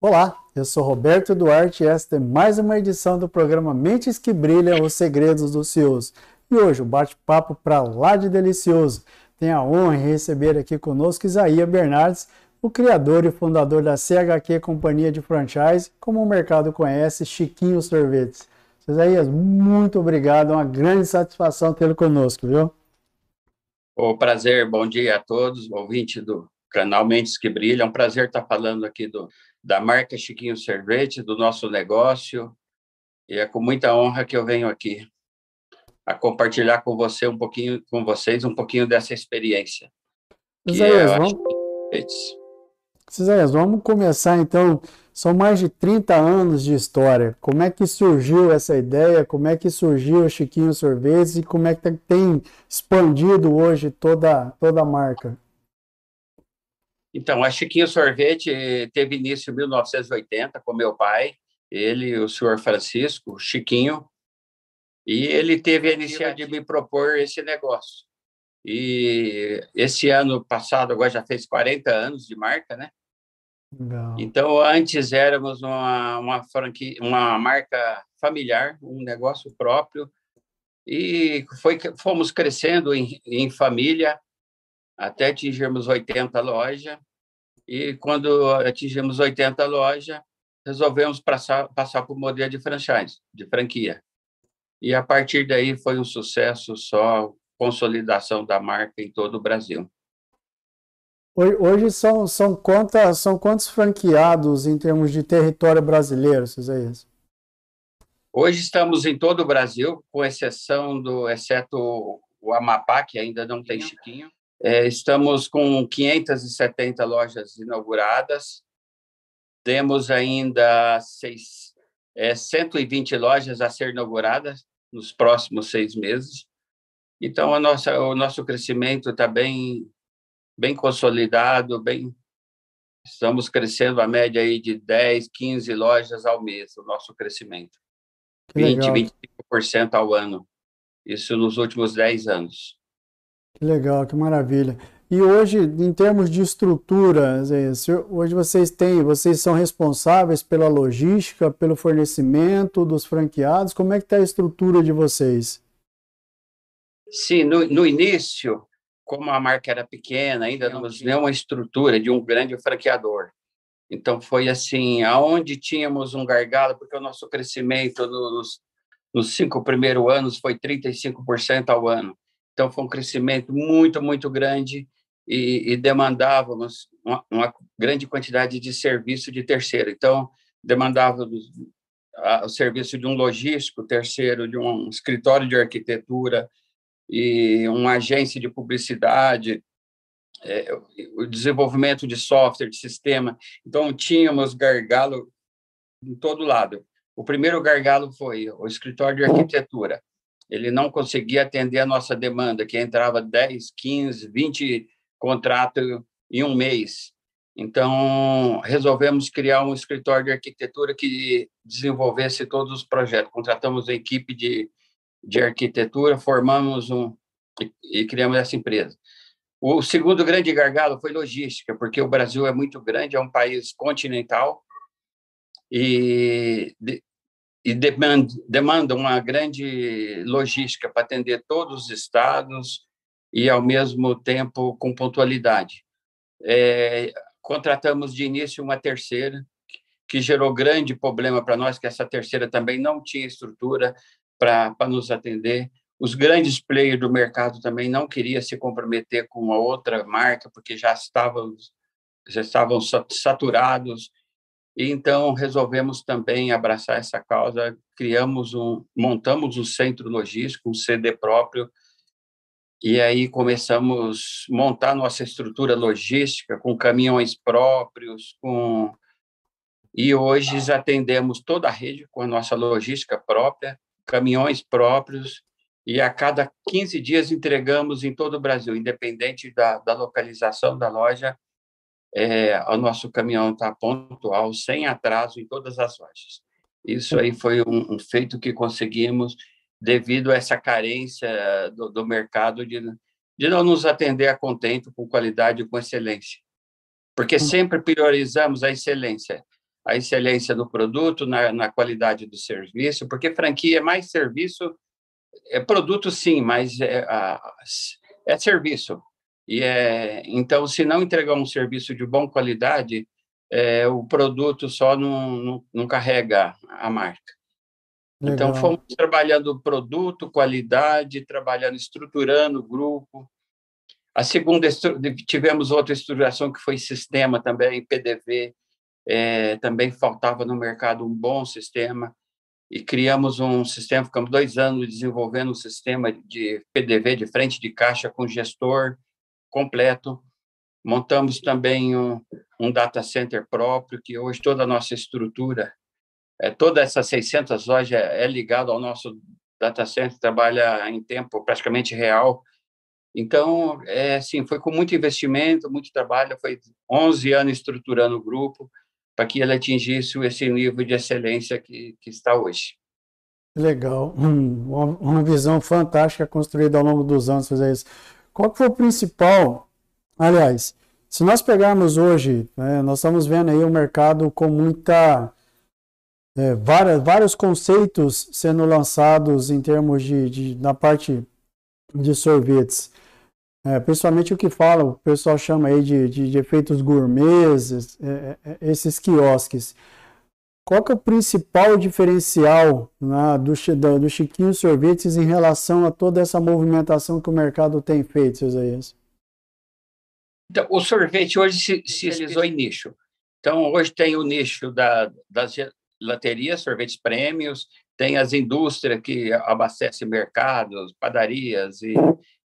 Olá, eu sou Roberto Duarte e esta é mais uma edição do programa Mentes que Brilham, os Segredos dos CEOs. E hoje o bate-papo para lá de delicioso. Tenho a honra de receber aqui conosco Isaías Bernardes, o criador e fundador da CHQ Companhia de Franchise, como o mercado conhece, Chiquinho Sorvetes. Isaías, muito obrigado, é uma grande satisfação tê-lo conosco, viu? O prazer, bom dia a todos, ouvinte do canal Mentes que Brilham, é um prazer estar falando aqui do, da marca Chiquinho Sorvete, do nosso negócio. E é com muita honra que eu venho aqui a compartilhar com você um pouquinho, com vocês um pouquinho dessa experiência. Isaías, é, vamos... Isaías, vamos começar então. São mais de 30 anos de história. Como é que surgiu essa ideia? Como é que surgiu o Chiquinho Sorvetes e como é que tem expandido hoje toda, toda a marca? Então, a Chiquinho Sorvete teve início em 1980 com meu pai, ele, o senhor Francisco, Chiquinho, e ele teve a iniciativa de me propor esse negócio. E esse ano passado, agora já fez 40 anos de marca, né? Então, antes éramos uma, uma, franquia, uma marca familiar, um negócio próprio, e foi, fomos crescendo em, em família, até atingirmos 80 lojas. E quando atingimos 80 lojas, resolvemos passar, passar para o modelo de franchise, de franquia. E a partir daí foi um sucesso só, consolidação da marca em todo o Brasil. Hoje são, são, quantas, são quantos franqueados em termos de território brasileiro, Cisaías? Hoje estamos em todo o Brasil, com exceção do, exceto o Amapá, que ainda não tem Chiquinho. É, estamos com 570 lojas inauguradas, temos ainda seis, é, 120 lojas a ser inauguradas nos próximos seis meses. Então, a nossa, o nosso crescimento está bem, bem consolidado, bem, estamos crescendo a média aí de 10, 15 lojas ao mês, o nosso crescimento. Que 20, legal. 25% ao ano. Isso nos últimos 10 anos. Que legal, que maravilha. E hoje, em termos de estrutura, hoje vocês têm, vocês são responsáveis pela logística, pelo fornecimento dos franqueados. Como é que está a estrutura de vocês? Sim, no, no início, como a marca era pequena, ainda não tinha uma estrutura de um grande franqueador. Então foi assim, aonde tínhamos um gargalo, porque o nosso crescimento nos, nos cinco primeiros anos foi 35% ao ano. Então, foi um crescimento muito, muito grande e, e demandávamos uma, uma, grande quantidade de serviço de terceiro. Então, demandávamos o serviço de um logístico, terceiro de um escritório de arquitetura e uma agência de publicidade, é, o desenvolvimento de software, de sistema. Então, tínhamos gargalo em todo lado. O primeiro gargalo foi o escritório de arquitetura ele não conseguia atender a nossa demanda, que entrava 10, 15, 20 contratos em um mês. Então, resolvemos criar um escritório de arquitetura que desenvolvesse todos os projetos. Contratamos uma equipe de, de arquitetura, formamos um e, e criamos essa empresa. O segundo grande gargalo foi logística, porque o Brasil é muito grande, é um país continental e e demanda, demanda uma grande logística para atender todos os estados e, ao mesmo tempo, com pontualidade. É, contratamos de início uma terceira, que gerou grande problema para nós, que essa terceira também não tinha estrutura para nos atender. Os grandes players do mercado também não queriam se comprometer com uma outra marca, porque já estavam, já estavam saturados. E então resolvemos também abraçar essa causa, criamos um, montamos um centro logístico, um CD próprio, e aí começamos a montar nossa estrutura logística com caminhões próprios, com e hoje atendemos toda a rede com a nossa logística própria, caminhões próprios, e a cada 15 dias entregamos em todo o Brasil, independente da, da localização da loja, é, o nosso caminhão está pontual, sem atraso em todas as lojas. Isso aí foi um, um feito que conseguimos devido a essa carência do, do mercado de, de não nos atender a contento, com qualidade e com excelência. Porque hum. sempre priorizamos a excelência, a excelência do produto, na, na qualidade do serviço, porque franquia é mais serviço, é produto sim, mas é, é serviço. E é, então, se não entregar um serviço de boa qualidade, é, o produto só não, não, não carrega a marca. Então, Legal. Então, fomos trabalhando produto, qualidade, trabalhando, estruturando o grupo. A segunda, tivemos outra estruturação que foi sistema também, PDV. É, também faltava no mercado um bom sistema e criamos um sistema, ficamos dois anos desenvolvendo um sistema de PDV, de frente de caixa, com gestor, completo. Montamos também um, um data center próprio, que hoje toda a nossa estrutura, é, toda essa 600 lojas é ligada ao nosso data center, trabalha em tempo praticamente real. Então, é assim, foi com muito investimento, muito trabalho, foi 11 anos estruturando o grupo para que ele atingisse esse nível de excelência que, que está hoje. Legal, uma, uma visão fantástica construída ao longo dos anos fazer isso. Qual que foi o principal? Aliás, se nós pegarmos hoje, né, nós estamos vendo aí o mercado com muita. É, várias, vários conceitos sendo lançados em termos de, de na parte de sorvetes. É, principalmente o que fala, o pessoal chama aí de, de, de efeitos gourmets, é, é, esses quiosques. Qual que é o principal diferencial né, do, do, do Chiquinho Sorvetes em relação a toda essa movimentação que o mercado tem feito, seus Isaías? Então, o sorvete hoje se, se realizou em nicho. Então, hoje tem o nicho da, das gelaterias, sorvetes prêmios, tem as indústrias que abastecem mercados, padarias e,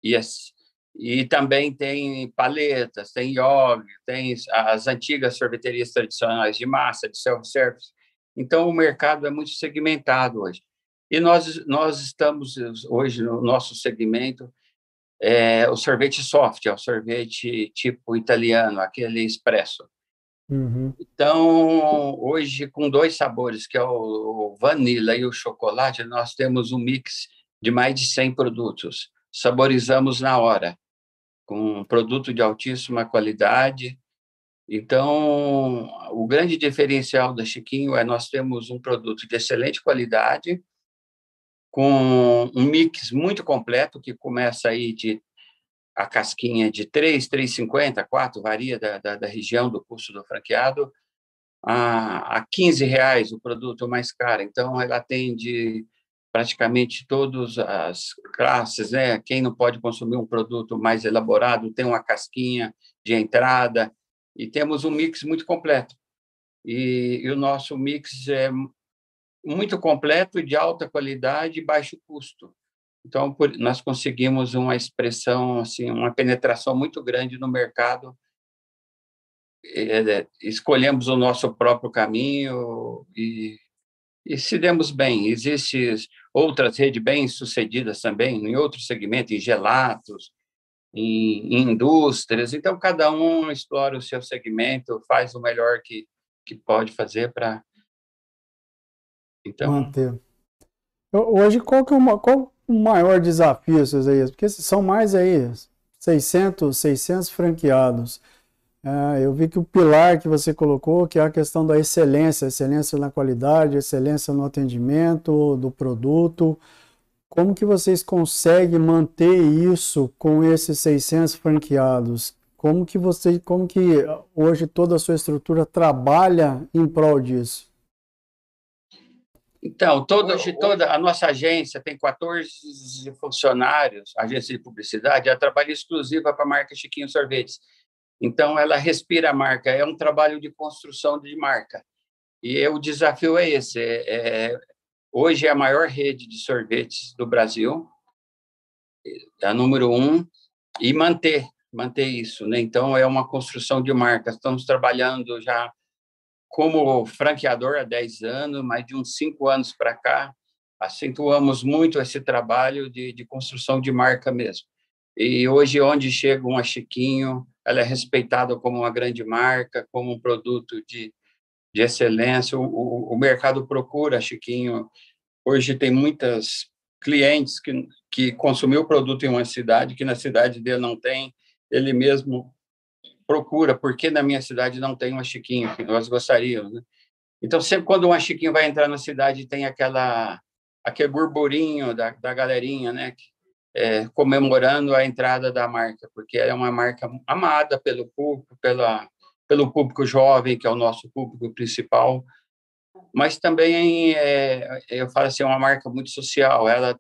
e, as, e também tem paletas, tem iogurte, tem as antigas sorveterias tradicionais de massa, de self-service. Então, o mercado é muito segmentado hoje. E nós, nós estamos hoje no nosso segmento, é, o sorvete soft, é o sorvete tipo italiano, aquele expresso. Uhum. Então, hoje, com dois sabores, que é o vanilla e o chocolate, nós temos um mix de mais de 100 produtos. Saborizamos na hora, com um produto de altíssima qualidade, então, o grande diferencial da Chiquinho é nós temos um produto de excelente qualidade, com um mix muito completo, que começa aí de a casquinha de 3, 3,50, 4, varia da, da, da, região do custo do franqueado, a, a 15 reais o produto mais caro. Então, ela atende praticamente todas as classes, né? Quem não pode consumir um produto mais elaborado tem uma casquinha de entrada, e temos um mix muito completo. E, e o nosso mix é muito completo, de alta qualidade e baixo custo. Então, por, nós conseguimos uma expressão, assim, uma penetração muito grande no mercado. É, escolhemos o nosso próprio caminho e, e se demos bem. Existem outras redes bem sucedidas também, em outros segmentos, em gelatos, em, indústrias. Então, cada um explora o seu segmento, faz o melhor que, que pode fazer para. Então. Manter. Hoje, qual, que é uma, qual o maior desafio, Cesaías? Porque são mais aí 600, 600 franqueados. É, eu vi que o pilar que você colocou, que é a questão da excelência, excelência na qualidade, excelência no atendimento do produto, como que vocês conseguem manter isso com esses 600 franqueados? Como que você, como que hoje toda a sua estrutura trabalha em prol disso? Então, todo, hoje toda a nossa agência tem 14 funcionários, agência de publicidade, ela trabalha exclusiva para a marca Chiquinho Sorvetes. Então, ela respira a marca, é um trabalho de construção de marca. E o desafio é esse: é, é, hoje é a maior rede de sorvetes do Brasil, é a número um, e manter, manter isso. Né? Então, é uma construção de marca. Estamos trabalhando já como franqueador há 10 anos, mais de uns 5 anos para cá, acentuamos muito esse trabalho de, de construção de marca mesmo. E hoje, onde chega uma Chiquinho, ela é respeitada como uma grande marca, como um produto de, de excelência. O, o, o mercado procura Chiquinho. Hoje tem muitas clientes que, que consumiu o produto em uma cidade, que na cidade dele não tem, ele mesmo procura, porque na minha cidade não tem uma Chiquinho, que nós gostaríamos, né? Então, sempre quando uma Chiquinho vai entrar na cidade, tem aquela, aquele burburinho da, da galerinha, né? É, comemorando a entrada da marca, porque é uma marca amada pelo público, pela, pelo público jovem, que é o nosso público principal, mas também, é, eu falo assim, é uma marca muito social, ela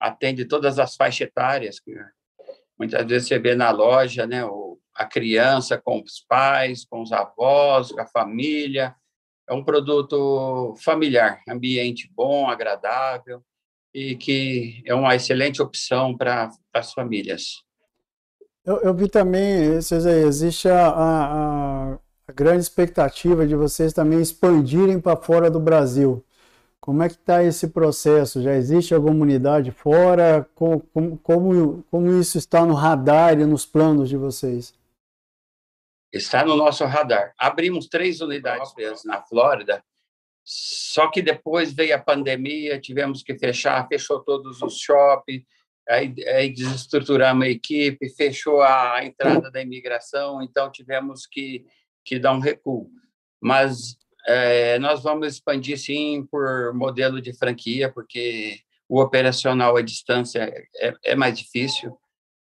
atende todas as faixas etárias, muitas vezes você vê na loja, né, a criança com os pais, com os avós, com a família. É um produto familiar, ambiente bom, agradável e que é uma excelente opção para as famílias. Eu, eu, vi também, César, existe a, a, a, grande expectativa de vocês também expandirem para fora do Brasil. Como é que está esse processo? Já existe alguma unidade fora? Como, como, como isso está no radar e nos planos de vocês? Está no nosso radar. Abrimos três unidades mesmo na Flórida, só que depois veio a pandemia, tivemos que fechar, fechou todos os shoppings, aí, aí a equipe, fechou a entrada da imigração, então tivemos que, que dar um recuo. Mas é, nós vamos expandir, sim, por modelo de franquia, porque o operacional à distância é, é mais difícil.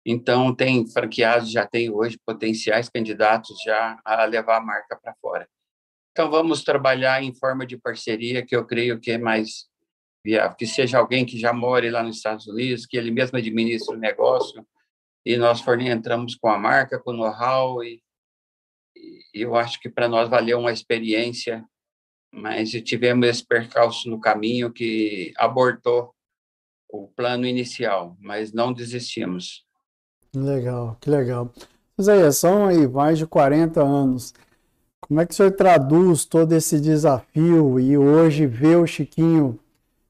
Então, tem franqueados, já tem hoje potenciais candidatos já a levar a marca para fora. Então, vamos trabalhar em forma de parceria, que eu creio que é mais que seja alguém que já more lá nos Estados Unidos, que ele mesmo administre o negócio, e nós entramos com a marca, com o know-how, e, e eu acho que para nós valeu uma experiência, mas tivemos esse percalço no caminho que abortou o plano inicial, mas não desistimos. Legal, que legal. Isaías, são aí mais de 40 anos. Como é que o senhor traduz todo esse desafio e hoje vê o Chiquinho,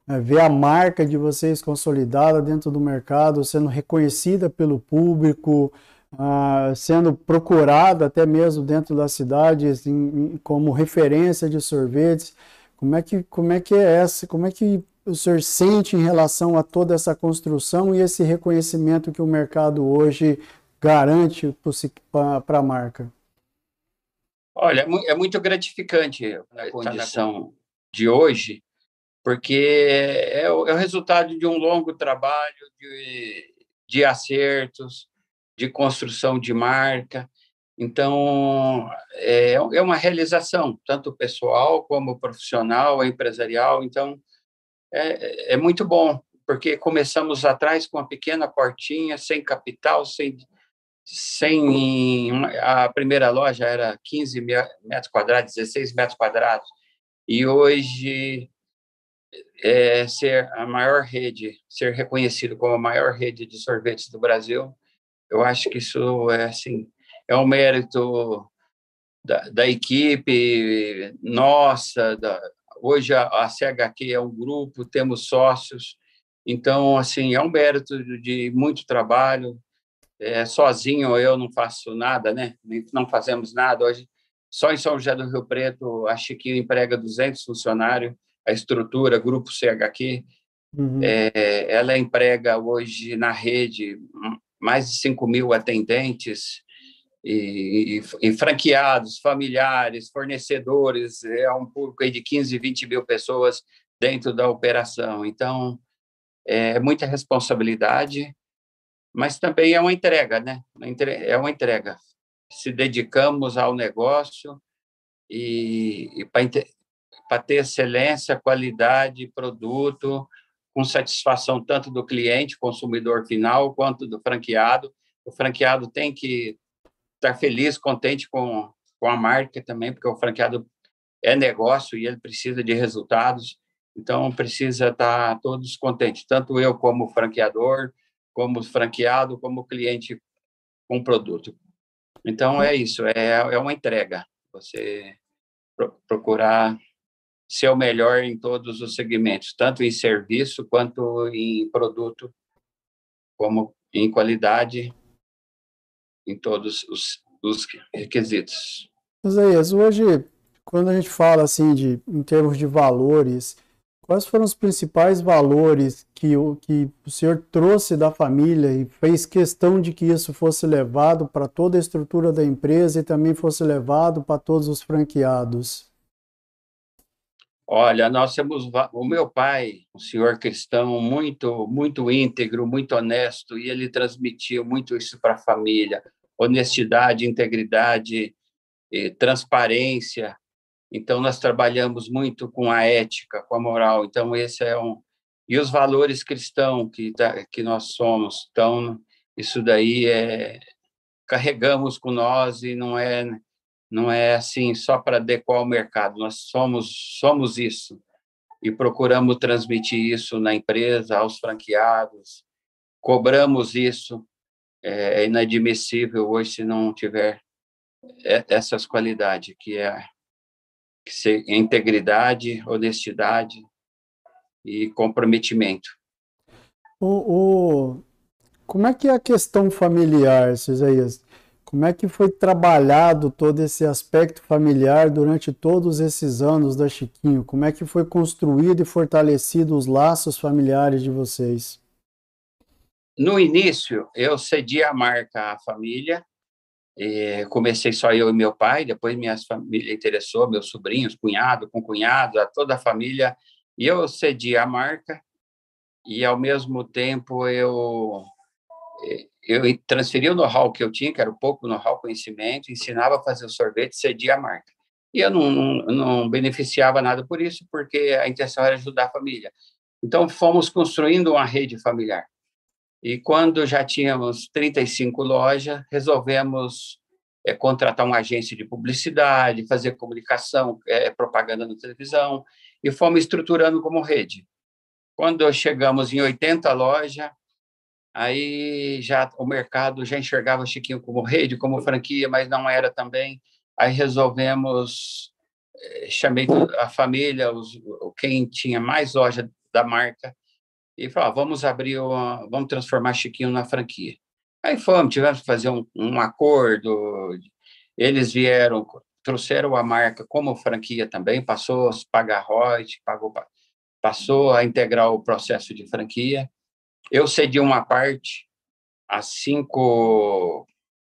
né, vê a marca de vocês consolidada dentro do mercado, sendo reconhecida pelo público, uh, sendo procurada até mesmo dentro das cidades em, como referência de sorvetes? Como é que, como é, que é essa? Como é que o senhor sente em relação a toda essa construção e esse reconhecimento que o mercado hoje garante para a marca? Olha, é, é muito gratificante a condição de hoje, porque é o, é o resultado de um longo trabalho de, de acertos, de construção de marca. Então, é, é uma realização, tanto pessoal como profissional, empresarial. Então, é, é muito bom, porque começamos atrás com uma pequena portinha, sem capital, sem, sem a primeira loja era 15 metros quadrados, 16 metros quadrados, e hoje é, ser a maior rede, ser reconhecido como a maior rede de sorvetes do Brasil, eu acho que isso é assim é um mérito da, da equipe nossa, da, Hoje a, a CHQ é um grupo, temos sócios, então assim é um mérito de muito trabalho. É, sozinho eu não faço nada, né? Não fazemos nada hoje. Só em São José do Rio Preto, a Chiquinho emprega 200 funcionários, a estrutura, grupo CHQ, uhum. é, ela emprega hoje na rede mais de 5 mil atendentes, e, e, franqueados, familiares, fornecedores, é um público de 15, 20 mil pessoas dentro da operação. Então, é muita responsabilidade, mas também é uma entrega, né? É uma entrega. se dedicamos ao negócio e, e para ter excelência, qualidade, produto, com satisfação tanto do cliente, consumidor final, quanto do franqueado. O franqueado tem que estar feliz, contente com, com a marca também, porque o franqueado é negócio e ele precisa de resultados. Então, precisa estar todos contentes, tanto eu como franqueador, como franqueado, como cliente com produto. Então, é isso, é, é uma entrega. Você procurar ser o melhor em todos os segmentos, tanto em serviço quanto em produto, como em qualidade, em todos os, os requisitos. Isaías, hoje, quando a gente fala assim de em termos de valores, quais foram os principais valores que o, que o senhor trouxe da família e fez questão de que isso fosse levado para toda a estrutura da empresa e também fosse levado para todos os franqueados? Olha, nós temos o meu pai, um senhor cristão muito muito íntegro, muito honesto, e ele transmitiu muito isso para a família: honestidade, integridade, transparência. Então nós trabalhamos muito com a ética, com a moral. Então esse é um e os valores cristãos que tá, que nós somos. Então isso daí é carregamos com nós e não é não é assim só para adequar ao mercado. Nós somos somos isso e procuramos transmitir isso na empresa, aos franqueados. Cobramos isso. É, é inadmissível hoje se não tiver essas qualidades que é que ser integridade, honestidade e comprometimento. O, o, como é que é a questão familiar, Isaías? Como é que foi trabalhado todo esse aspecto familiar durante todos esses anos da Chiquinho? Como é que foi construído e fortalecido os laços familiares de vocês? No início, eu cedi a marca à família. comecei só eu e meu pai, depois minha família interessou, meus sobrinhos, cunhado, com cunhado, toda a família. E eu cedi a marca e, ao mesmo tempo, eu eu transferia o know-how que eu tinha, que era pouco know-how, conhecimento, ensinava a fazer o sorvete, cedia a marca. E eu não, não, não, beneficiava nada por isso, porque a intenção era ajudar a família. Então, fomos construindo uma rede familiar. E quando já tínhamos 35 lojas, resolvemos é, contratar uma agência de publicidade, fazer comunicação, é, propaganda na televisão, e fomos estruturando como rede. Quando chegamos em 80 lojas, Aí já o mercado já enxergava Chiquinho como rede, como franquia, mas não era também. Aí resolvemos, eh, chamei a família, os, quem tinha mais loja da marca, e falou: ah, vamos abrir, uma, vamos transformar Chiquinho na franquia. Aí fomos, tivemos que fazer um, um acordo. Eles vieram, trouxeram a marca como franquia também, passou a pagar royalties, pagou, passou a integrar o processo de franquia. Eu cedi uma parte a cinco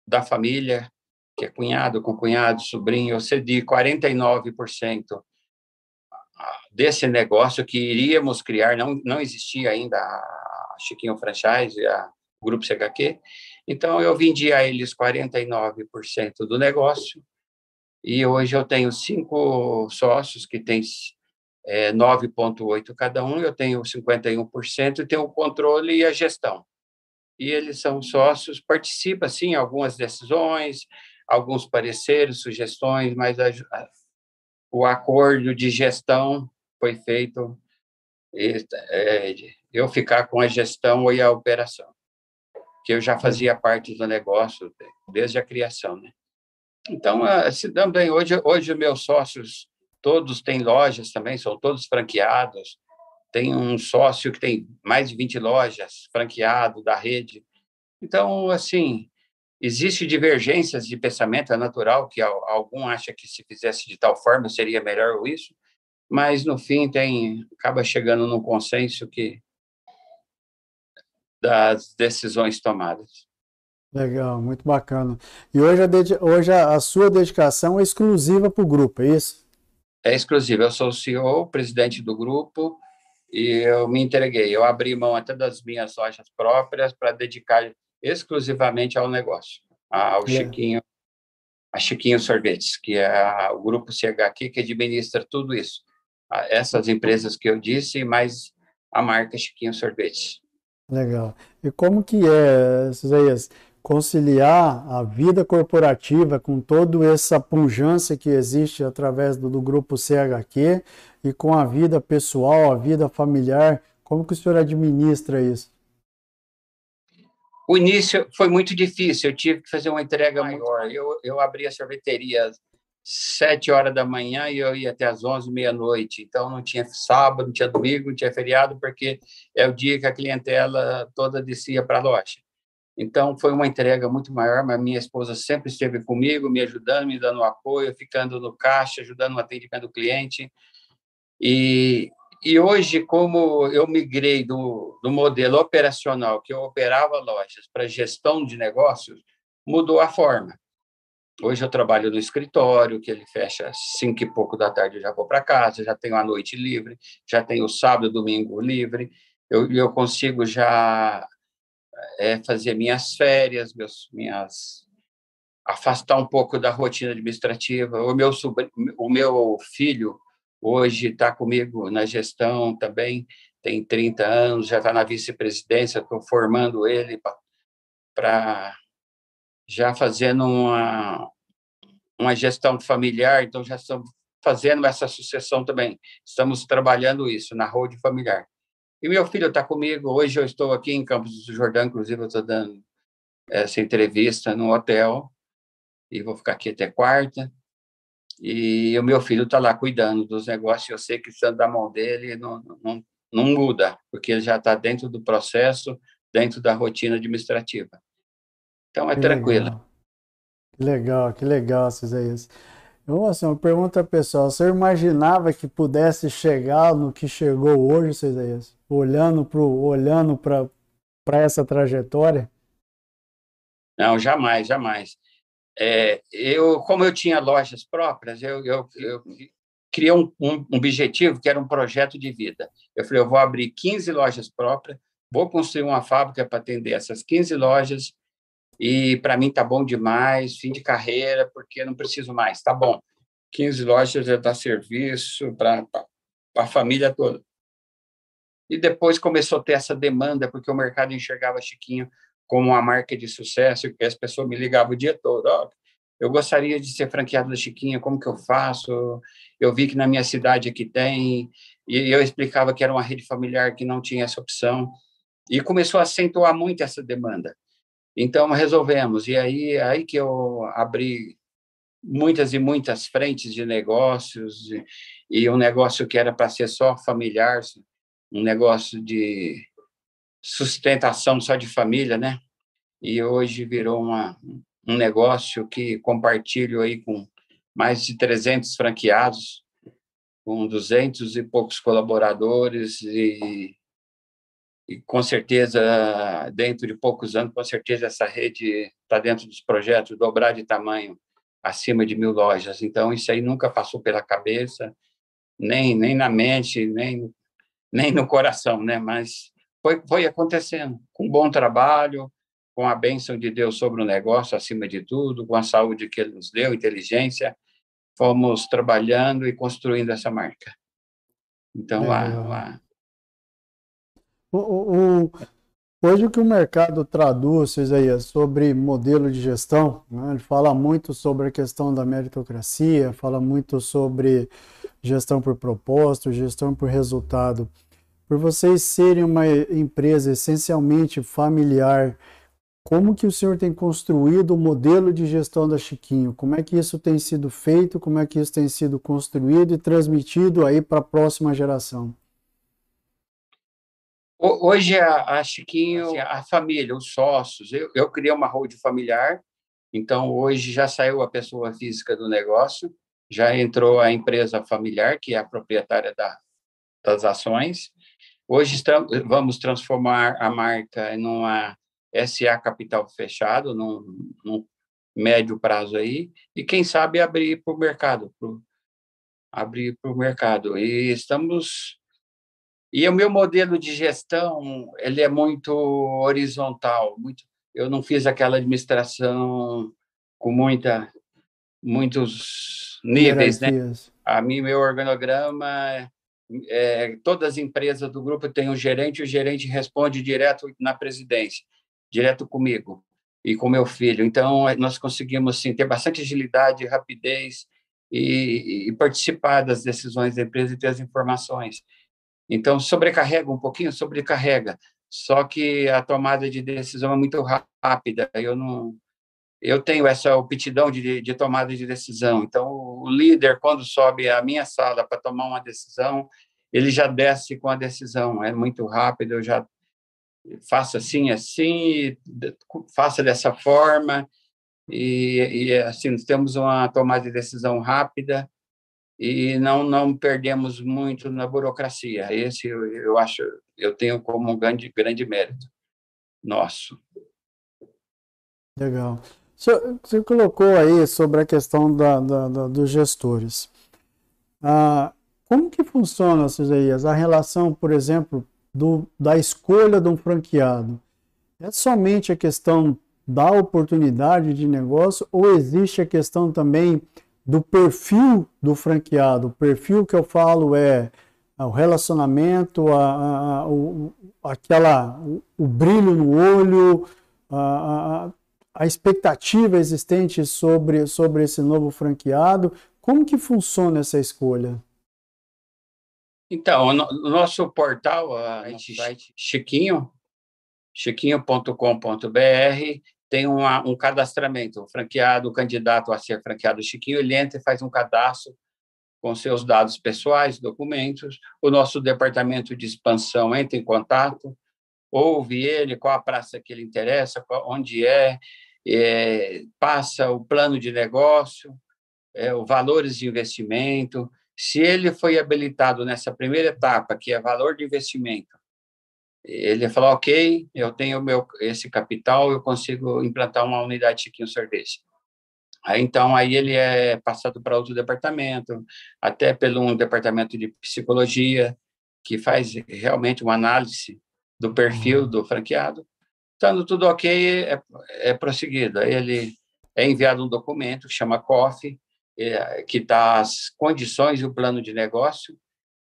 da família, que é cunhado com cunhado, sobrinho, eu cedi 49% desse negócio que iríamos criar, não, não existia ainda a Chiquinho Franchise, a Grupo CHQ, então eu vendi a eles 49% do negócio, e hoje eu tenho cinco sócios que têm é, 9,8% cada um, eu tenho 51% e tenho o controle e a gestão. E eles são sócios, participam, sim, algumas decisões, alguns pareceres, sugestões, mas a, a, o acordo de gestão foi feito é, eu ficar com a gestão e a operação, que eu já fazia parte do negócio desde a criação, né? Então, se também hoje, hoje meus sócios todos têm lojas também, são todos franqueados. Tem um sócio que tem mais de 20 lojas franqueado da rede. Então, assim, existe divergências de pensamento, é natural que algum acha que se fizesse de tal forma seria melhor isso, mas no fim tem acaba chegando num consenso que das decisões tomadas. Legal, muito bacana. E hoje a, hoje a sua dedicação é exclusiva para o grupo, é isso? É exclusivo. Eu sou o CEO, presidente do grupo, e eu me entreguei. Eu abri mão até das minhas lojas próprias para dedicar exclusivamente ao negócio, ao. Chiquinho a Chiquinho Sorvetes, que é o grupo CHQ que administra tudo isso. Essas empresas que eu disse, mais a marca Chiquinho Sorvetes. Legal. E como que é, Isaías, conciliar a vida corporativa com toda essa pujança que existe através do, do grupo CHQ e com a vida pessoal, a vida familiar? Como que o senhor administra isso? O início foi muito difícil, eu tive que fazer uma entrega maior. Eu, eu abri a sorveteria às sete horas da manhã e eu ia até às onze, meia-noite. Então, não tinha sábado, não tinha domingo, não tinha feriado, porque é o dia que a clientela toda descia para a loja. Então, foi uma entrega muito maior, mas minha esposa sempre esteve comigo, me ajudando, me dando apoio, ficando no caixa, ajudando no atendimento do cliente. E, e hoje, como eu migrei do, do modelo operacional, que eu operava lojas, para gestão de negócios, mudou a forma. Hoje eu trabalho no escritório, que ele fecha às cinco e pouco da tarde, eu já vou para casa, já tenho a noite livre, já tenho o sábado e domingo livre, eu, eu consigo já é, fazer minhas férias, meus, minhas afastar um pouco da rotina administrativa. O meu, sobrinho, o meu filho Hoje está comigo na gestão também, tem 30 anos, já está na vice-presidência, estou formando ele para já fazendo uma, uma gestão familiar, então já estamos fazendo essa sucessão também. Estamos trabalhando isso na road familiar. E meu filho está comigo, hoje eu estou aqui em Campos do Jordão, inclusive eu estou dando essa entrevista no hotel, e vou ficar aqui até quarta. E o meu filho está lá cuidando dos negócios. Eu sei que estando da mão dele não, não, não muda, porque ele já está dentro do processo, dentro da rotina administrativa. Então é que tranquilo. Legal. Que legal, que legal. Eu, assim, uma pergunta pessoal: você imaginava que pudesse chegar no que chegou hoje, Cisaías? Olhando para olhando essa trajetória? Não, jamais, jamais. É, eu, como eu tinha lojas próprias, eu, eu, eu criei um, um, objetivo que era um projeto de vida. Eu falei, eu vou abrir 15 lojas próprias, vou construir uma fábrica para atender essas 15 lojas e para mim tá bom demais, fim de carreira, porque não preciso mais, tá bom. 15 lojas já dá serviço para a família toda. E depois começou a ter essa demanda, porque o mercado enxergava Chiquinho como uma marca de sucesso, que as pessoas me ligavam o dia todo. Oh, eu gostaria de ser franqueado da Chiquinha, como que eu faço? Eu vi que na minha cidade aqui tem, e eu explicava que era uma rede familiar que não tinha essa opção, e começou a acentuar muito essa demanda. Então resolvemos, e aí aí que eu abri muitas e muitas frentes de negócios, e, e um negócio que era para ser só familiar, um negócio de sustentação só de família, né? E hoje virou uma, um negócio que compartilho aí com mais de 300 franqueados, com 200 e poucos colaboradores e, e com certeza, dentro de poucos anos, com certeza essa rede está dentro dos projetos dobrar de tamanho acima de mil lojas. Então, isso aí nunca passou pela cabeça, nem, nem na mente, nem, nem no coração, né? Mas foi, foi acontecendo, com bom trabalho, com a bênção de Deus sobre o negócio, acima de tudo, com a saúde que Ele nos deu, inteligência, fomos trabalhando e construindo essa marca. Então, é. lá, lá. O, o, hoje o que o mercado traduz, aí sobre modelo de gestão, né? ele fala muito sobre a questão da meritocracia, fala muito sobre gestão por propósito, gestão por resultado por vocês serem uma empresa essencialmente familiar, como que o senhor tem construído o modelo de gestão da Chiquinho? Como é que isso tem sido feito? Como é que isso tem sido construído e transmitido aí para a próxima geração? Hoje a, a Chiquinho, assim, a família, os sócios, eu, eu criei uma road familiar, então hoje já saiu a pessoa física do negócio, já entrou a empresa familiar, que é a proprietária da, das ações, Hoje estamos, vamos transformar a marca em uma SA capital fechado, num, num médio prazo aí, e quem sabe abrir para o mercado, pro, abrir para o mercado. E estamos e o meu modelo de gestão ele é muito horizontal, muito. Eu não fiz aquela administração com muita muitos níveis, né? A mim, meu organograma, é, todas as empresas do grupo têm um gerente, o gerente responde direto na presidência, direto comigo e com meu filho. Então, nós conseguimos sim, ter bastante agilidade, rapidez e, e participar das decisões da empresa e ter as informações. Então, sobrecarrega um pouquinho, sobrecarrega. Só que a tomada de decisão é muito rápida. Eu não, eu tenho essa aptidão de, de tomada de decisão. Então, o líder, quando sobe a minha sala para tomar uma decisão, ele já desce com a decisão. É muito rápido. Eu já faço assim, assim, faça dessa forma. E, e assim, temos uma tomada de decisão rápida e não não perdemos muito na burocracia. Esse eu, eu acho eu tenho como um grande grande mérito nosso. Legal. Você, colocou aí sobre a questão da, da, da dos gestores. Ah, como que funciona, Ciseias, a relação, por exemplo, do, da escolha de um franqueado? É somente a questão da oportunidade de negócio ou existe a questão também do perfil do franqueado. O perfil que eu falo é, é o relacionamento, a, a, o, aquela, o, o, brilho no olho, a, a, expectativa existente sobre, sobre esse novo franqueado. Como que funciona essa escolha? Então, o nosso portal, a gente site Chiquinho, chiquinho.com.br, tem uma, um cadastramento. O franqueado, o candidato a ser franqueado Chiquinho, ele entra e faz um cadastro com seus dados pessoais, documentos. O nosso departamento de expansão entra em contato, ouve ele, qual a praça que ele interessa, qual, onde é, é, passa o plano de negócio, é, os valores de investimento. Se ele foi habilitado nessa primeira etapa, que é valor de investimento, ele falou, ok, eu tenho meu esse capital, eu consigo implantar uma unidade Chiquinho Sorvete. Aí, então, aí ele é passado para outro departamento, até pelo um departamento de psicologia, que faz realmente uma análise do perfil uhum. do franqueado. Estando tudo ok, é, é prosseguido. Aí ele é enviado um documento que chama COF, é, que está as condições e o plano de negócio.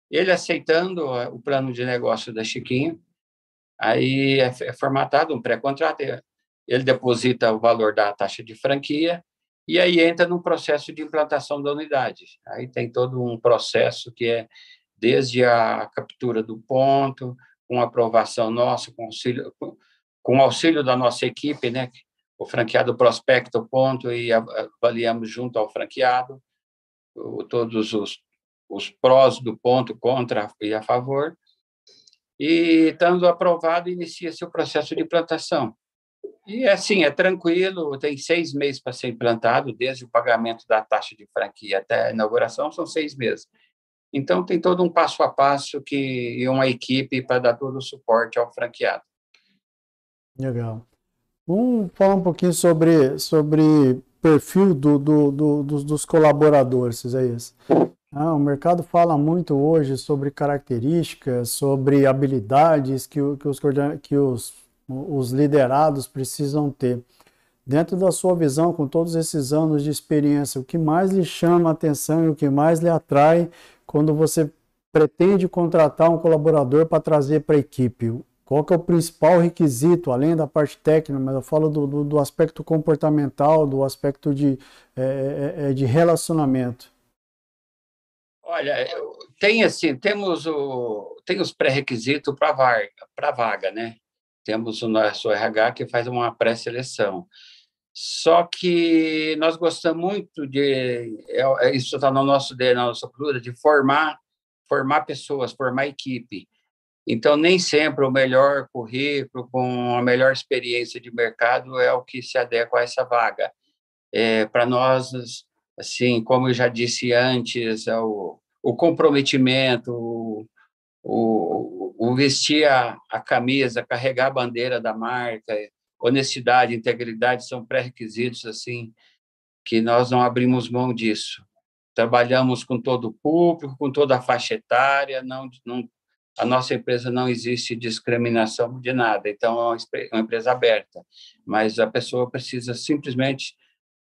Ele aceitando o plano de negócio da Chiquinho, Aí é, é formatado um pré-contrato, ele deposita o valor da taxa de franquia e aí entra no processo de implantação da unidade. Aí tem todo um processo que é desde a captura do ponto, com aprovação nossa, com auxílio, com auxílio da nossa equipe, né? O franqueado prospecta o ponto e avaliamos junto ao franqueado todos os, os prós do ponto, contra e a favor e, estando aprovado, inicia-se o processo de implantação. E, assim, é tranquilo, tem seis meses para ser implantado, desde o pagamento da taxa de franquia até a inauguração, são seis meses. Então, tem todo um passo a passo que, e uma equipe para dar todo o suporte ao franqueado. Legal. Vamos falar um pouquinho sobre, sobre perfil do, do, do dos, dos colaboradores, Isaías. Ah, o mercado fala muito hoje sobre características, sobre habilidades que, que, os, que os, os liderados precisam ter. Dentro da sua visão, com todos esses anos de experiência, o que mais lhe chama a atenção e o que mais lhe atrai quando você pretende contratar um colaborador para trazer para a equipe? Qual que é o principal requisito, além da parte técnica, mas eu falo do, do, do aspecto comportamental, do aspecto de, é, é, de relacionamento? Olha, tem assim, temos o tem os pré-requisitos para vaga, para vaga, né? Temos o nosso RH que faz uma pré-seleção. Só que nós gostamos muito de é, é isso está no nosso na nossa cultura de formar formar pessoas, formar equipe. Então nem sempre o melhor currículo com a melhor experiência de mercado é o que se adequa a essa vaga. É, para nós assim, como eu já disse antes, é o, o comprometimento, o, o, o vestir a, a, camisa, carregar a bandeira da marca, honestidade, integridade são pré-requisitos assim que nós não abrimos mão disso. Trabalhamos com todo o público, com toda a faixa etária, não, não a nossa empresa não existe discriminação de nada, então é uma empresa aberta, mas a pessoa precisa simplesmente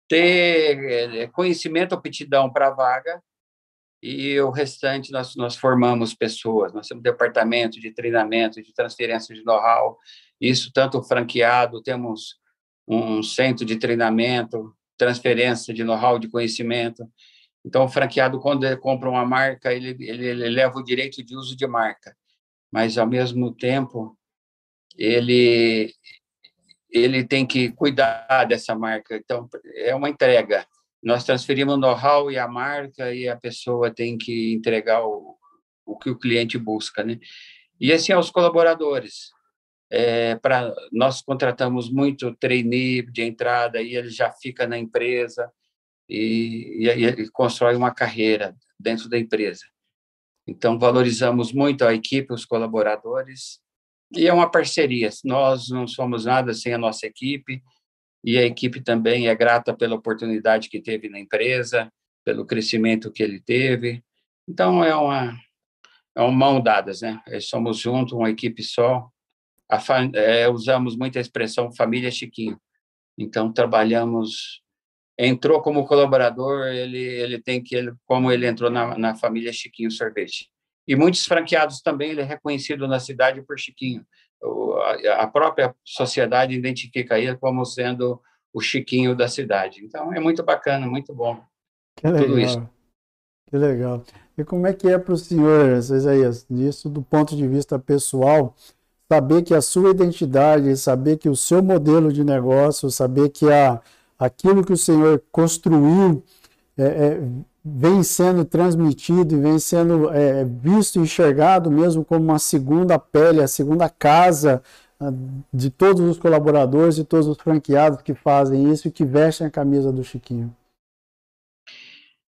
ter é, conhecimento, aptidão para a vaga, e o restante nós, nós formamos pessoas. Nós temos departamento de treinamento, de transferência de know-how, isso tanto franqueado, temos um centro de treinamento, transferência de know-how, de conhecimento. Então, o franqueado, quando ele compra uma marca, ele, ele, ele leva o direito de uso de marca, mas, ao mesmo tempo, ele, ele tem que cuidar dessa marca. Então, é uma entrega. Nós transferimos o know-how e a marca e a pessoa tem que entregar o, o que o cliente busca, né? E assim aos colaboradores. É, para nós contratamos muito trainee de entrada e ele já fica na empresa e, e, e constrói uma carreira dentro da empresa. Então valorizamos muito a equipe, os colaboradores e é uma parceria. Nós não somos nada sem a nossa equipe e a equipe também é grata pela oportunidade que teve na empresa, pelo crescimento que ele teve. Então é uma é uma mão dadas, né? Somos juntos, uma equipe só. A, é, usamos muita expressão família Chiquinho. Então trabalhamos. Entrou como colaborador, ele ele tem que ele como ele entrou na, na família Chiquinho Sorvete. E muitos franqueados também ele é reconhecido na cidade por Chiquinho a própria sociedade identifica ele como sendo o Chiquinho da cidade. Então é muito bacana, muito bom. Que legal. Tudo isso. Que legal. E como é que é para o senhor, Isaías, isso do ponto de vista pessoal, saber que a sua identidade, saber que o seu modelo de negócio, saber que a, aquilo que o senhor construiu é, é, vem sendo transmitido e vem sendo é, visto e enxergado mesmo como uma segunda pele, a segunda casa de todos os colaboradores e todos os franqueados que fazem isso e que vestem a camisa do Chiquinho.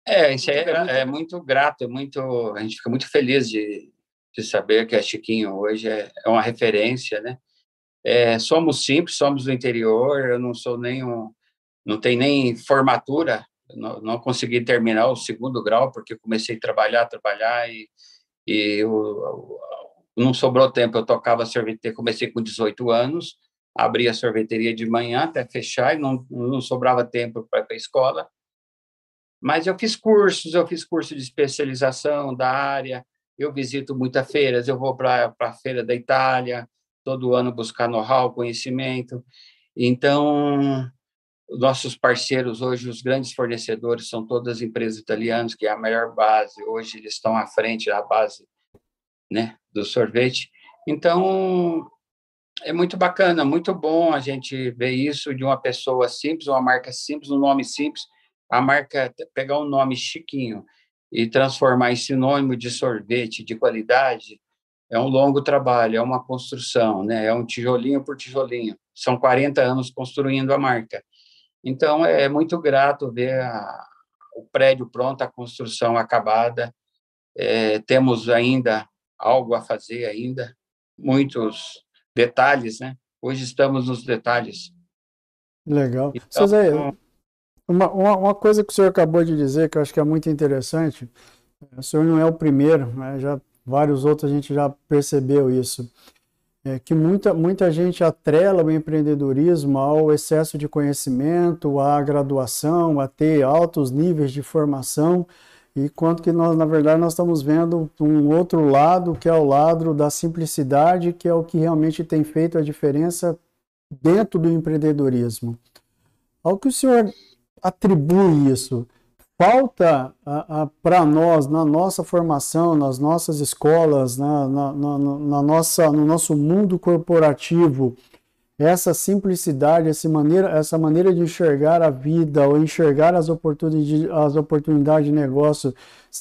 É, isso é, é muito grato, é muito, a gente fica muito feliz de, de saber que a Chiquinho hoje é, é uma referência, né? É, somos simples, somos do interior, eu não sou nem um, não tenho nem formatura não, não consegui terminar o segundo grau porque comecei a trabalhar, trabalhar e, e eu, não sobrou tempo. Eu tocava sorveteria, comecei com 18 anos, abri a sorveteria de manhã até fechar e não, não sobrava tempo para ir para a escola. Mas eu fiz cursos, eu fiz curso de especialização da área, eu visito muitas feiras, eu vou para a feira da Itália, todo ano buscar know-how, conhecimento. Então, nossos parceiros hoje, os grandes fornecedores, são todas empresas italianas, que é a maior base. Hoje eles estão à frente da base né, do sorvete. Então, é muito bacana, muito bom a gente ver isso de uma pessoa simples, uma marca simples, um nome simples. A marca, pegar um nome chiquinho e transformar em sinônimo de sorvete, de qualidade, é um longo trabalho, é uma construção, né? é um tijolinho por tijolinho. São 40 anos construindo a marca. Então, é muito grato ver a, o prédio pronto, a construção acabada. É, temos ainda algo a fazer ainda, muitos detalhes, né? Hoje estamos nos detalhes. Legal. Então, uma, uma, uma, coisa que o senhor acabou de dizer, que eu acho que é muito interessante, o senhor não é o primeiro, né? já vários outros a gente já percebeu isso é, que muita, muita gente atrela o empreendedorismo ao excesso de conhecimento, à graduação, a ter altos níveis de formação, e quanto que nós, na verdade, nós estamos vendo um outro lado, que é o lado da simplicidade, que é o que realmente tem feito a diferença dentro do empreendedorismo. Ao que o senhor atribui isso? Falta para nós, na nossa formação, nas nossas escolas, na, na, na, na, nossa, no nosso mundo corporativo, essa simplicidade, essa maneira, essa maneira de enxergar a vida ou enxergar as oportunidades, as oportunidades de negócio,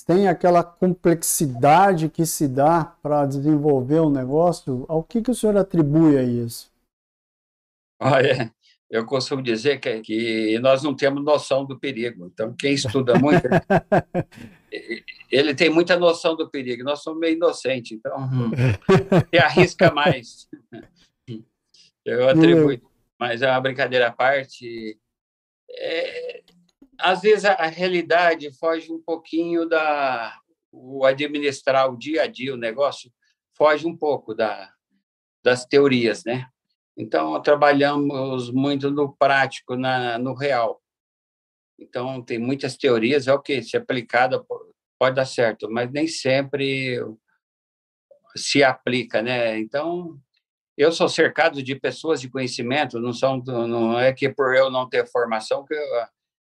tem aquela complexidade que se dá para desenvolver um negócio, ao que, que o senhor atribui a isso? Olha, eu costumo dizer que, que nós não temos noção do perigo. Então, quem estuda muito, ele tem muita noção do perigo. Nós somos meio inocentes, então, uhum. se arrisca mais. Eu atribuo, mas é uma brincadeira à parte. É, às vezes a, a, realidade foge um pouquinho da o administrar o dia a dia, o negócio foge um pouco da, das teorias, né? Então, trabalhamos muito no prático, na, no real. Então, tem muitas teorias, é o que se aplicada pode dar certo, mas nem sempre se aplica, né? Então, eu sou cercado de pessoas de conhecimento, não são não é que por eu não ter formação que eu,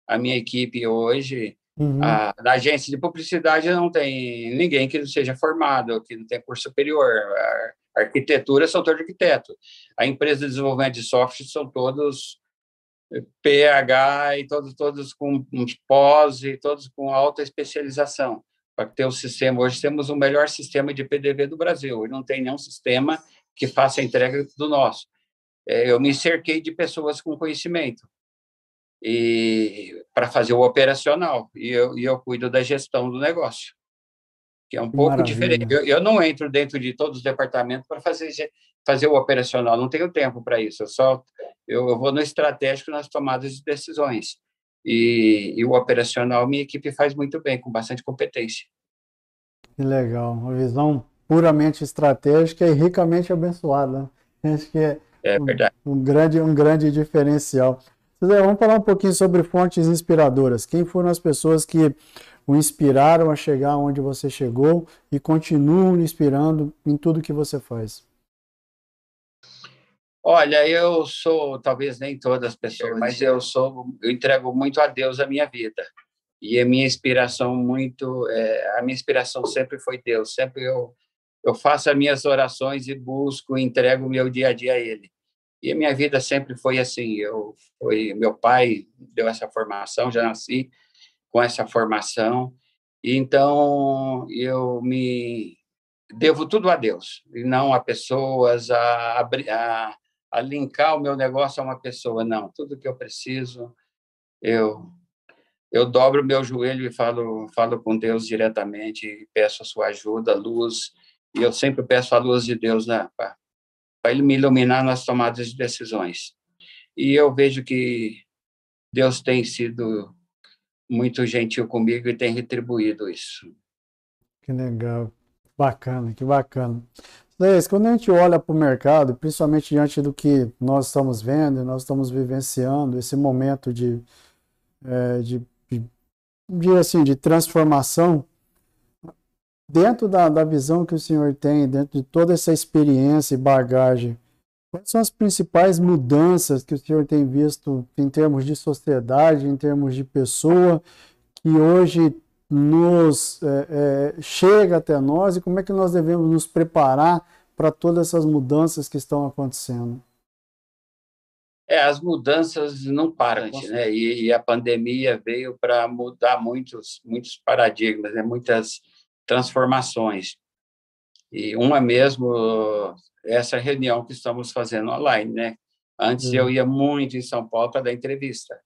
a minha equipe hoje uhum. a, na agência de publicidade não tem ninguém que não seja formado, que não tenha curso superior. A, arquitetura são todos arquitetos. A empresa de desenvolvimento de software são todos PH e todos todos com pós e todos com alta especialização para ter o sistema. Hoje temos o melhor sistema de PDV do Brasil. Hoje não tem nenhum sistema que faça a entrega do nosso. É, eu me cerquei de pessoas com conhecimento e para fazer o operacional e eu, e eu cuido da gestão do negócio que é um pouco Maravilha. diferente. Eu, eu, não entro dentro de todos os departamentos para fazer fazer o operacional, não tenho tempo para isso. Eu só eu, eu, vou no estratégico nas tomadas de decisões e, e o operacional minha equipe faz muito bem, com bastante competência. Que legal, uma visão puramente estratégica e ricamente abençoada. Acho que é, é um, um, grande, um grande diferencial. Vamos falar um pouquinho sobre fontes inspiradoras. Quem foram as pessoas que o inspiraram a chegar onde você chegou e continuam inspirando em tudo que você faz? Olha, eu sou, talvez nem todas as pessoas, mas eu sou, eu entrego muito a Deus a minha vida. E a minha inspiração muito, é, a minha inspiração sempre foi Deus. Sempre eu eu faço as minhas orações e busco, entrego o meu dia a dia a Ele. E a minha vida sempre foi assim. Eu foi meu pai deu essa formação, já nasci com essa formação. E então eu me devo tudo a Deus e não a pessoas, a, a, a linkar o meu negócio a uma pessoa, não. Tudo que eu preciso, eu eu dobro meu joelho e falo falo com Deus diretamente, peço a sua ajuda, luz e eu sempre peço a luz de Deus né, para Ele me iluminar nas tomadas de decisões. E eu vejo que Deus tem sido muito gentil comigo e tem retribuído isso. Que legal. Bacana, que bacana. Leis, quando a gente olha para o mercado, principalmente diante do que nós estamos vendo, nós estamos vivenciando esse momento de, é, de, de, de, assim, de transformação, dentro da, da visão que o senhor tem, dentro de toda essa experiência e bagagem, quais são as principais mudanças que o senhor tem visto em termos de sociedade, em termos de pessoa, que hoje nos é, é, chega até nós e como é que nós devemos nos preparar para todas essas mudanças que estão acontecendo? É, as mudanças não param, né? E, e a pandemia veio para mudar muitos, muitos paradigmas, né? muitas transformações. E uma mesmo, essa reunião que estamos fazendo online, né? Antes eu uhum. ia muito em São Paulo para dar entrevista.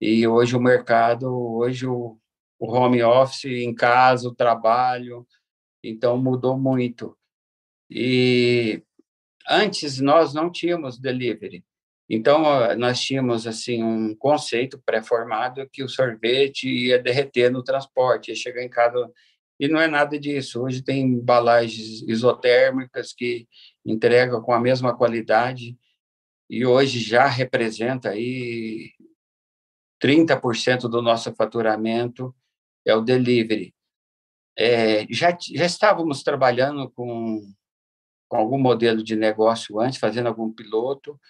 E hoje o mercado, hoje o, o home office em casa, o trabalho, então mudou muito. E antes nós não tínhamos delivery. Então nós tínhamos assim um conceito pré-formado que o sorvete ia derreter no transporte, ia chegar em casa e não é nada disso. Hoje tem embalagens isotérmicas que entregam com a mesma qualidade e hoje já representa aí 30% do nosso faturamento é o delivery. É, já, já estávamos trabalhando com, com algum modelo de negócio antes, fazendo algum piloto,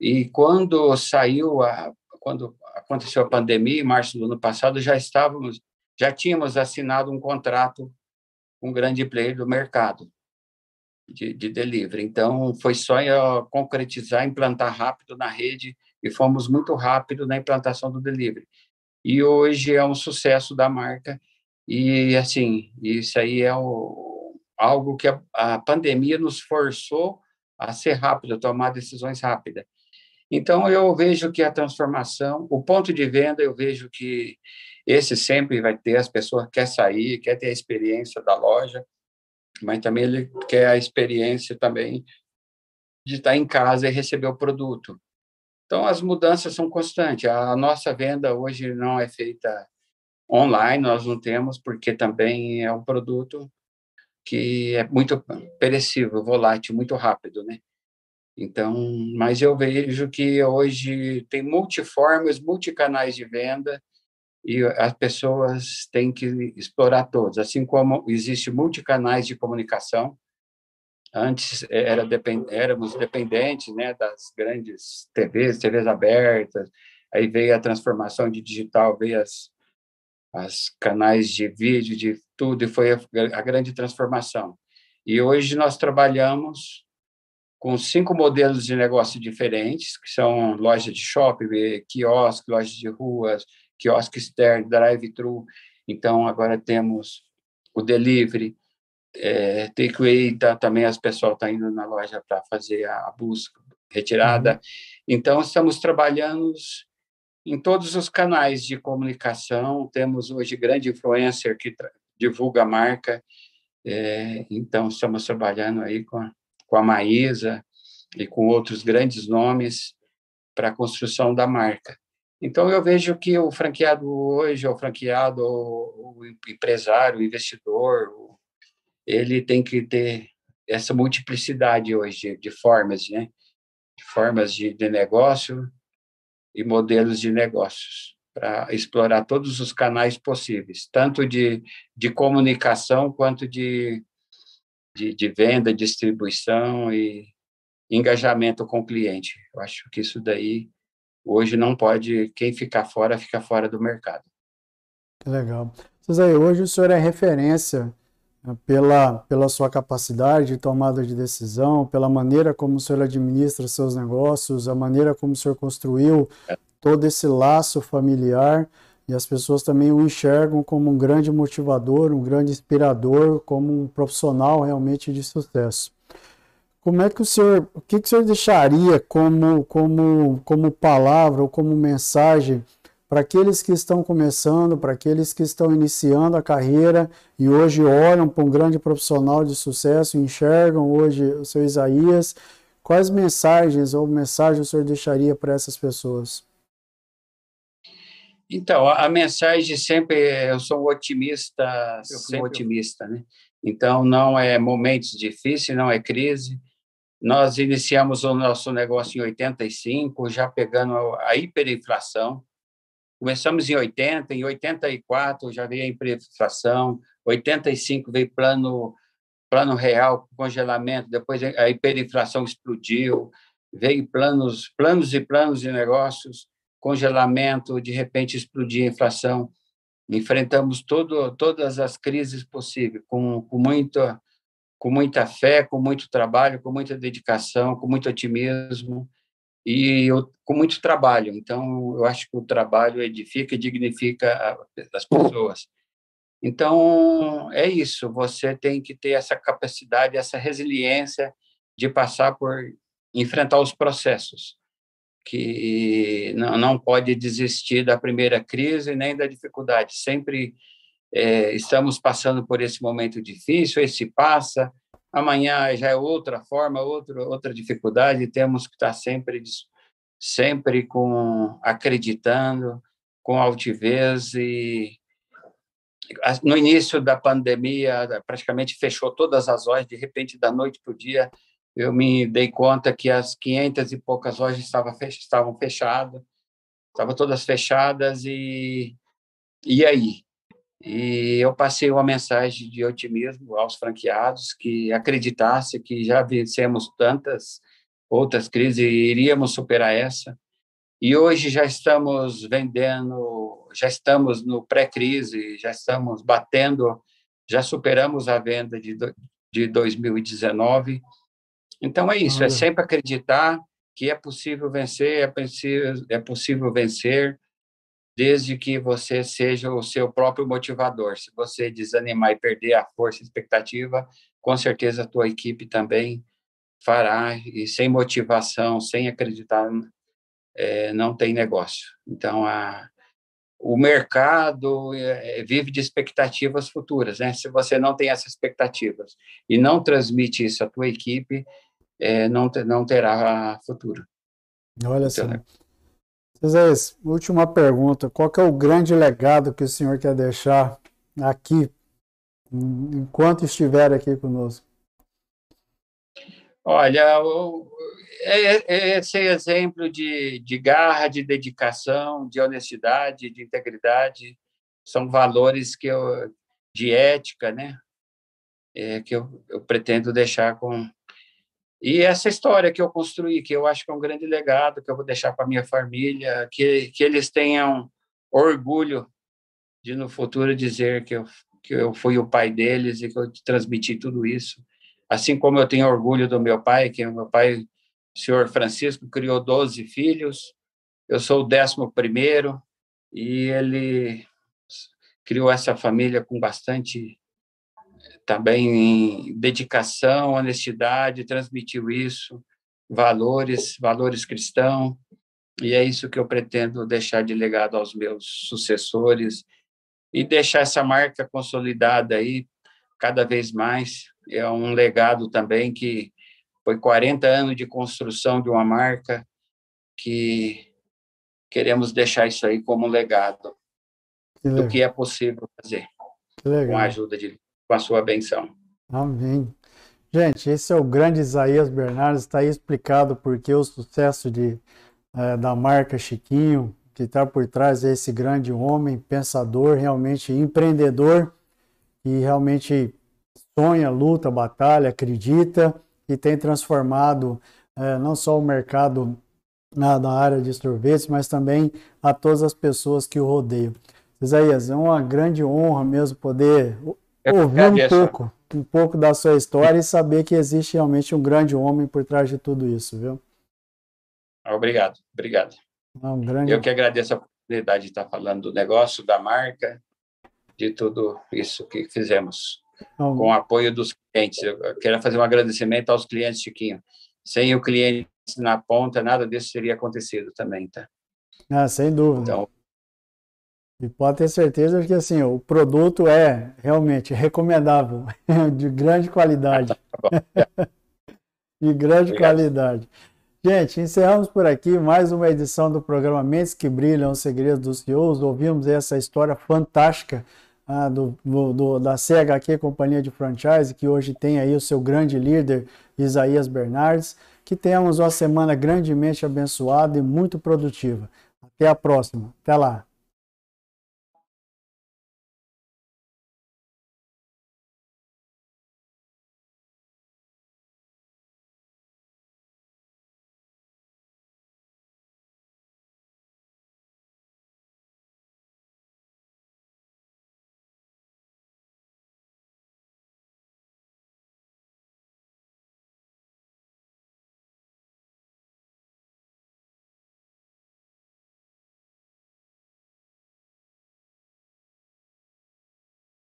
e quando saiu a, quando aconteceu a pandemia, em março do ano passado, já estávamos já tínhamos assinado um contrato com um grande player do mercado de, de delivery. Então, foi só concretizar, implantar rápido na rede e fomos muito rápido na implantação do delivery. E hoje é um sucesso da marca e, assim, isso aí é o, algo que a, a pandemia nos forçou a ser rápido, a tomar decisões rápidas. Então, eu vejo que a transformação, o ponto de venda, eu vejo que esse sempre vai ter, as pessoas quer sair, quer ter a experiência da loja, mas também ele quer a experiência também de estar em casa e receber o produto. Então, as mudanças são constantes. A nossa venda hoje não é feita online, nós não temos, porque também é um produto que é muito perecível, volátil, muito rápido, né? Então, mas eu vejo que hoje tem multiformas, multicanais de venda, e as pessoas têm que explorar todos. Assim como existe multicanais de comunicação, antes era depend, éramos dependentes né, das grandes TVs, TVs abertas, aí veio a transformação de digital, veio as, as canais de vídeo, de tudo, e foi a, a grande transformação. E hoje nós trabalhamos com cinco modelos de negócio diferentes, que são loja de shopping, quiosque, lojas de ruas, quiosque externo, drive-thru. Então, agora temos o delivery, é, takeaway, tá, também as pessoas estão tá indo na loja para fazer a busca, retirada. Uhum. Então, estamos trabalhando em todos os canais de comunicação. Temos hoje grande influencer que divulga a marca. É, então, estamos trabalhando aí com a com a Maísa e com outros grandes nomes para a construção da marca. Então, eu vejo que o franqueado hoje, o franqueado, o empresário, o investidor, ele tem que ter essa multiplicidade hoje de formas, né? De formas de, de negócio e modelos de negócios para explorar todos os canais possíveis, tanto de, de comunicação quanto de de, de venda, distribuição e engajamento com o cliente. Eu acho que isso daí hoje não pode, quem ficar fora, fica fora do mercado. Que legal. Zé, hoje o senhor é referência né, pela, pela sua capacidade de tomada de decisão, pela maneira como o senhor administra seus negócios, a maneira como o senhor construiu é. todo esse laço familiar e as pessoas também o enxergam como um grande motivador, um grande inspirador, como um profissional realmente de sucesso. Como é que o senhor, o que, que o senhor deixaria como, como, como palavra ou como mensagem para aqueles que estão começando, para aqueles que estão iniciando a carreira e hoje olham para um grande profissional de sucesso, enxergam hoje o seu Isaías, quais mensagens ou mensagens o senhor deixaria para essas pessoas? Então, a, mensagem sempre eu sou um otimista, eu sempre otimista, né? Então, não é momentos difíceis, não é crise. Nós iniciamos o nosso negócio em 85, já pegando a hiperinflação. Começamos em 80, em 84 já veio a hiperinflação, 85 veio plano plano real, congelamento, depois a hiperinflação explodiu, veio planos, planos e planos de negócios congelamento, de repente explodir a inflação. Enfrentamos todo, todas as crises possíveis com, com, muita, com muita fé, com muito trabalho, com muita dedicação, com muito otimismo e eu, com muito trabalho. Então, eu acho que o trabalho edifica e dignifica as pessoas. Então, é isso, você tem que ter essa capacidade, essa resiliência de passar por enfrentar os processos que não, não pode desistir da primeira crise nem da dificuldade. Sempre é, estamos passando por esse momento difícil, esse passa, amanhã já é outra forma, outra, outra dificuldade, temos que estar sempre, sempre com acreditando, com altivez e no início da pandemia praticamente fechou todas as lojas de repente da noite para o dia eu me dei conta que as 500 e poucas lojas estavam estavam fechadas, estavam todas fechadas e e aí? E eu passei uma mensagem de otimismo aos franqueados que acreditasse que já vencemos tantas outras crises e iríamos superar essa. E hoje já estamos vendendo, já estamos no pré-crise, já estamos batendo, já superamos a venda de, de 2019 então é isso, é sempre acreditar que é possível vencer, é possível, é possível vencer, desde que você seja o seu próprio motivador. Se você desanimar e perder a força e expectativa, com certeza a tua equipe também fará, e sem motivação, sem acreditar, é, não tem negócio. Então, a, o mercado é, vive de expectativas futuras, né? Se você não tem essas expectativas e não transmite isso à tua equipe, é, não, não terá futuro. Olha só. José, última pergunta. Qual é o grande legado que o senhor quer deixar aqui, enquanto estiver aqui conosco? Olha, é, é esse exemplo de, de garra, de dedicação, de honestidade, de integridade, são valores que eu, de ética, né? É, que eu, eu pretendo deixar com. E essa história que eu construí, que eu acho que é um grande legado, que eu vou deixar para minha família, que, que eles tenham orgulho de no futuro dizer que eu, que eu fui o pai deles e que eu transmiti tudo isso. Assim como eu tenho orgulho do meu pai, que meu pai, o senhor Francisco, criou 12 filhos, eu sou o décimo primeiro, e ele criou essa família com bastante também dedicação, honestidade, transmitiu isso, valores, valores cristãos, e é isso que eu pretendo deixar de legado aos meus sucessores e deixar essa marca consolidada aí cada vez mais. É um legado também que foi 40 anos de construção de uma marca que queremos deixar isso aí como um legado que do que é possível fazer com a ajuda de com a sua benção. Amém. Gente, esse é o grande Isaías Bernardes, está aí explicado porque o sucesso de, é, da marca Chiquinho, que está por trás desse grande homem, pensador, realmente empreendedor, e realmente sonha, luta, batalha, acredita e tem transformado é, não só o mercado na, na, área de sorvetes, mas também a todas as pessoas que o rodeiam. Isaías, é uma grande honra mesmo poder ouvir um pouco, um pouco da sua história e saber que existe realmente um grande homem por trás de tudo isso, viu? Obrigado, obrigado. Um grande... Eu que agradeço a oportunidade de estar falando do negócio, da marca, de tudo isso que fizemos, com o apoio dos clientes. Eu quero fazer um agradecimento aos clientes, Chiquinho. Sem o cliente na ponta, nada disso teria acontecido também, tá? Ah, sem dúvida. Então, e pode ter certeza que assim, o produto é realmente recomendável, de grande qualidade. De grande Obrigado. qualidade. Gente, encerramos por aqui mais uma edição do programa Mentes que Brilham, os Segredos dos CEOs. Ouvimos essa história fantástica ah, do, do, da CHQ Companhia de Franchise, que hoje tem aí o seu grande líder, Isaías Bernardes. Que tenhamos uma semana grandemente abençoada e muito produtiva. Até a próxima. Até lá.